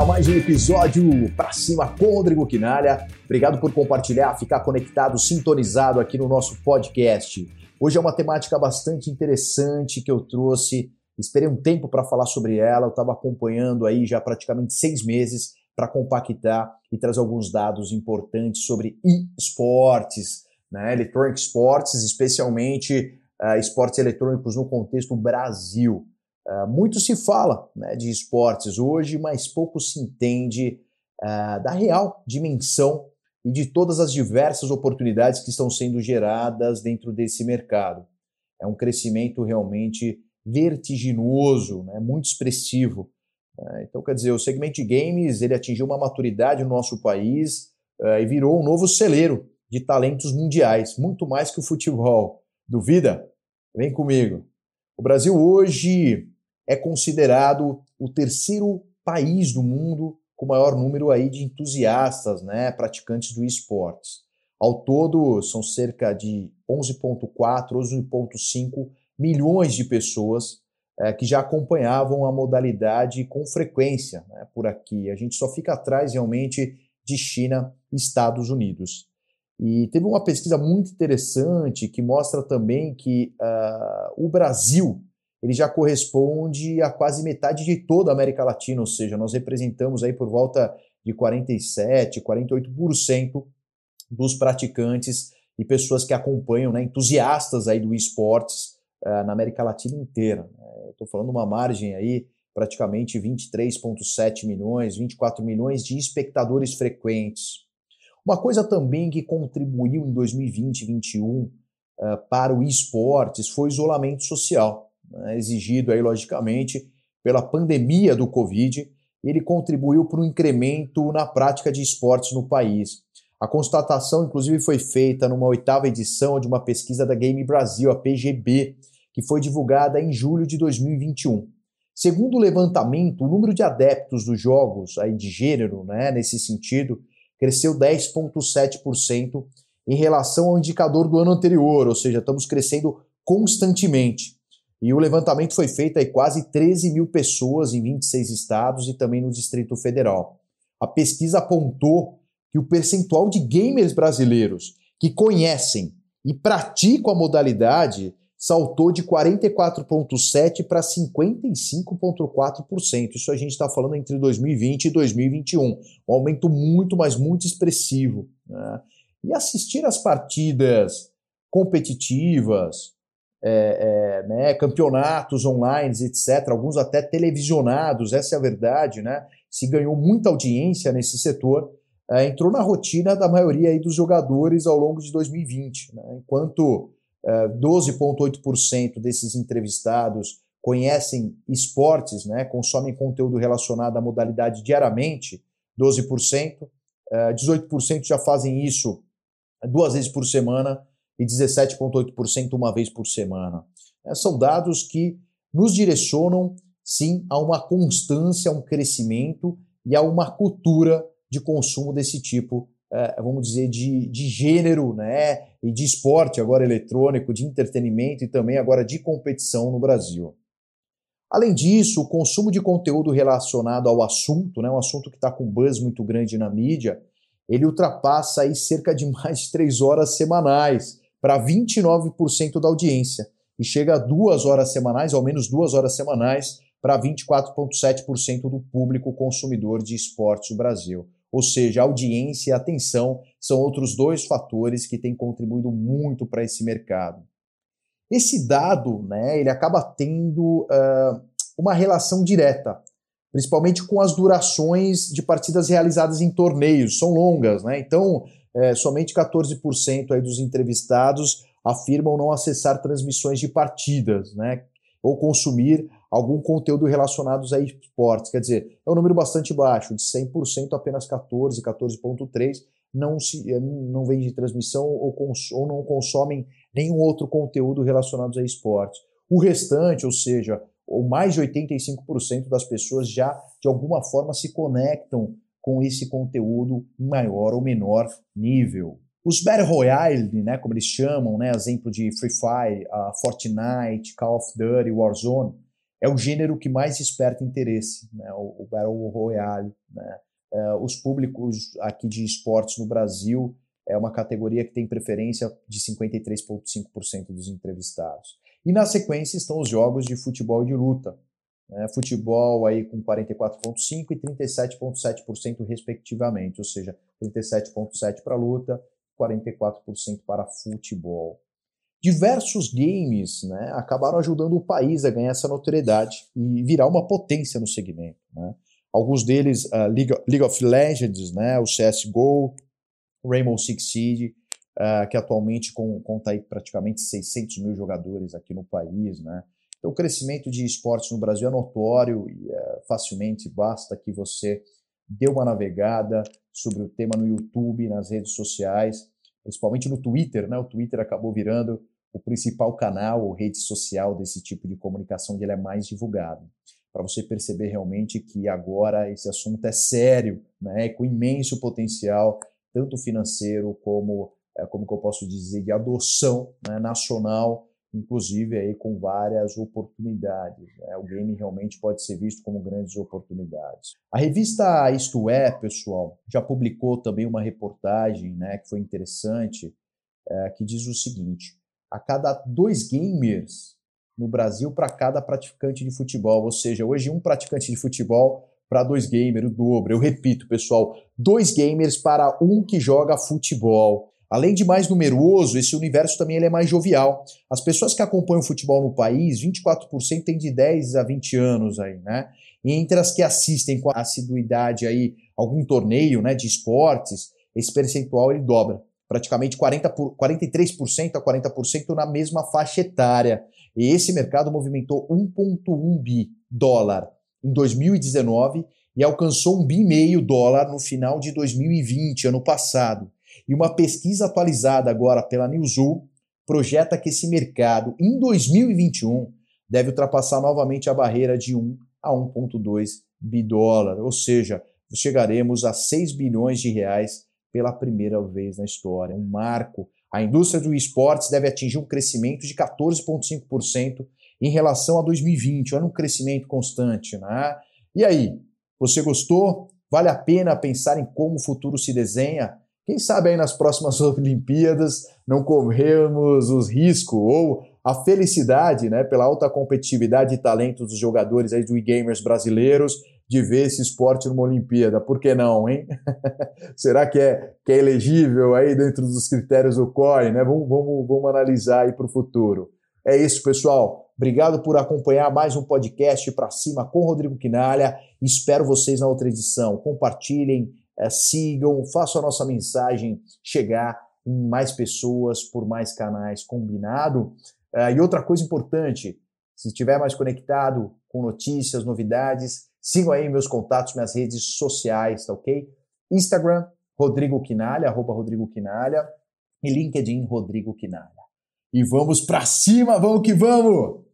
mais um episódio pra cima com o Rodrigo Quinalha. Obrigado por compartilhar, ficar conectado, sintonizado aqui no nosso podcast. Hoje é uma temática bastante interessante que eu trouxe. Esperei um tempo para falar sobre ela, eu estava acompanhando aí já praticamente seis meses para compactar e trazer alguns dados importantes sobre esportes, né? Electronic Sports, especialmente uh, esportes eletrônicos no contexto Brasil. Uh, muito se fala né, de esportes hoje, mas pouco se entende uh, da real dimensão e de todas as diversas oportunidades que estão sendo geradas dentro desse mercado. É um crescimento realmente vertiginoso, né, muito expressivo. Uh, então, quer dizer, o segmento de games ele atingiu uma maturidade no nosso país e virou um novo celeiro de talentos mundiais, muito mais que o futebol. Duvida? Vem comigo. O Brasil hoje é considerado o terceiro país do mundo com maior número aí de entusiastas, né, praticantes do esportes. Ao todo, são cerca de 11,4, 11,5 milhões de pessoas é, que já acompanhavam a modalidade com frequência né, por aqui. A gente só fica atrás realmente de China e Estados Unidos. E teve uma pesquisa muito interessante que mostra também que uh, o Brasil ele já corresponde a quase metade de toda a América Latina, ou seja, nós representamos aí por volta de 47, 48% dos praticantes e pessoas que acompanham, né, entusiastas aí do esportes uh, na América Latina inteira. Estou falando uma margem aí praticamente 23,7 milhões, 24 milhões de espectadores frequentes. Uma coisa também que contribuiu em 2020 e 2021 uh, para o esportes foi o isolamento social né, exigido aí, logicamente, pela pandemia do Covid, ele contribuiu para um incremento na prática de esportes no país. A constatação, inclusive, foi feita numa oitava edição de uma pesquisa da Game Brasil, a PGB, que foi divulgada em julho de 2021. Segundo o levantamento, o número de adeptos dos jogos aí de gênero, né, nesse sentido, cresceu 10,7% em relação ao indicador do ano anterior, ou seja, estamos crescendo constantemente. E o levantamento foi feito aí quase 13 mil pessoas em 26 estados e também no Distrito Federal. A pesquisa apontou que o percentual de gamers brasileiros que conhecem e praticam a modalidade saltou de 44,7% para 55,4%. Isso a gente está falando entre 2020 e 2021. Um aumento muito, mas muito expressivo. Né? E assistir às partidas competitivas, é, é, né, campeonatos online, etc., alguns até televisionados, essa é a verdade, né? Se ganhou muita audiência nesse setor, é, entrou na rotina da maioria aí dos jogadores ao longo de 2020, né? enquanto 12,8% é, desses entrevistados conhecem esportes, né, consomem conteúdo relacionado à modalidade diariamente, 12%, 18% é, já fazem isso duas vezes por semana, e 17,8% uma vez por semana. É, são dados que nos direcionam, sim, a uma constância, a um crescimento e a uma cultura de consumo desse tipo, é, vamos dizer, de, de gênero, né? E de esporte, agora eletrônico, de entretenimento e também agora de competição no Brasil. Além disso, o consumo de conteúdo relacionado ao assunto, né, um assunto que está com buzz muito grande na mídia, ele ultrapassa aí cerca de mais de três horas semanais para 29% da audiência e chega a duas horas semanais, ao menos duas horas semanais, para 24,7% do público consumidor de esportes no Brasil. Ou seja, audiência e atenção são outros dois fatores que têm contribuído muito para esse mercado. Esse dado, né, ele acaba tendo uh, uma relação direta, principalmente com as durações de partidas realizadas em torneios, são longas, né? Então, é, somente 14% aí dos entrevistados afirmam não acessar transmissões de partidas, né? Ou consumir algum conteúdo relacionado a esportes. Quer dizer, é um número bastante baixo, de 100%, apenas 14, 14,3% não, se, é, não vem de transmissão ou, cons, ou não consomem nenhum outro conteúdo relacionado a esportes. O restante, ou seja, ou mais de 85% das pessoas já de alguma forma se conectam com esse conteúdo em maior ou menor nível. Os Battle Royale, né, como eles chamam, né, exemplo de Free Fire, uh, Fortnite, Call of Duty, Warzone, é o gênero que mais desperta interesse, né? o, o Battle Royale. Né? É, os públicos aqui de esportes no Brasil é uma categoria que tem preferência de 53,5% dos entrevistados. E na sequência estão os jogos de futebol e de luta. Né? Futebol aí com 44,5% e 37,7% respectivamente, ou seja, 37,7% para luta, 44% para futebol. Diversos games né, acabaram ajudando o país a ganhar essa notoriedade e virar uma potência no segmento. Né? Alguns deles, uh, League, League, of Legends, né, o CSGO, Rainbow Six Siege, uh, que atualmente conta aí praticamente 600 mil jogadores aqui no país. Né? Então, o crescimento de esportes no Brasil é notório e uh, facilmente basta que você dê uma navegada sobre o tema no YouTube, nas redes sociais, principalmente no Twitter. Né? O Twitter acabou virando o principal canal ou rede social desse tipo de comunicação e ele é mais divulgado. Para você perceber realmente que agora esse assunto é sério, né, com imenso potencial, tanto financeiro como, é, como que eu posso dizer, de adoção né, nacional, inclusive aí com várias oportunidades. Né? O game realmente pode ser visto como grandes oportunidades. A revista Isto É, pessoal, já publicou também uma reportagem né, que foi interessante, é, que diz o seguinte: a cada dois gamers no Brasil para cada praticante de futebol. Ou seja, hoje um praticante de futebol para dois gamers, o dobro. Eu repito, pessoal, dois gamers para um que joga futebol. Além de mais numeroso, esse universo também ele é mais jovial. As pessoas que acompanham futebol no país, 24% têm de 10 a 20 anos aí, né? E entre as que assistem com assiduidade aí algum torneio, né, de esportes, esse percentual ele dobra praticamente 40 por, 43% a 40% na mesma faixa etária. E esse mercado movimentou 1,1 bi dólar em 2019 e alcançou um bi meio dólar no final de 2020, ano passado. E uma pesquisa atualizada agora pela Newzoo projeta que esse mercado, em 2021, deve ultrapassar novamente a barreira de 1 a 1,2 bi dólar, ou seja, chegaremos a 6 bilhões de reais pela primeira vez na história. Um marco. A indústria do esportes deve atingir um crescimento de 14,5% em relação a 2020. Olha um crescimento constante. Né? E aí, você gostou? Vale a pena pensar em como o futuro se desenha? Quem sabe aí nas próximas Olimpíadas não corremos os riscos ou a felicidade, né, pela alta competitividade e talento dos jogadores aí do e-gamers brasileiros de ver esse esporte numa Olimpíada. Por que não, hein? Será que é, que é elegível aí dentro dos critérios do COI, né? Vamos, vamos, vamos analisar aí para o futuro. É isso, pessoal. Obrigado por acompanhar mais um podcast para cima com Rodrigo Quinalha. Espero vocês na outra edição. Compartilhem, sigam, façam a nossa mensagem chegar em mais pessoas por mais canais, combinado? É, e outra coisa importante, se estiver mais conectado com notícias, novidades, Sigam aí meus contatos, minhas redes sociais, tá ok? Instagram, Rodrigo Quinalha, arroba Rodrigo Quinalha, e LinkedIn, Rodrigo Quinalha. E vamos para cima, vamos que vamos!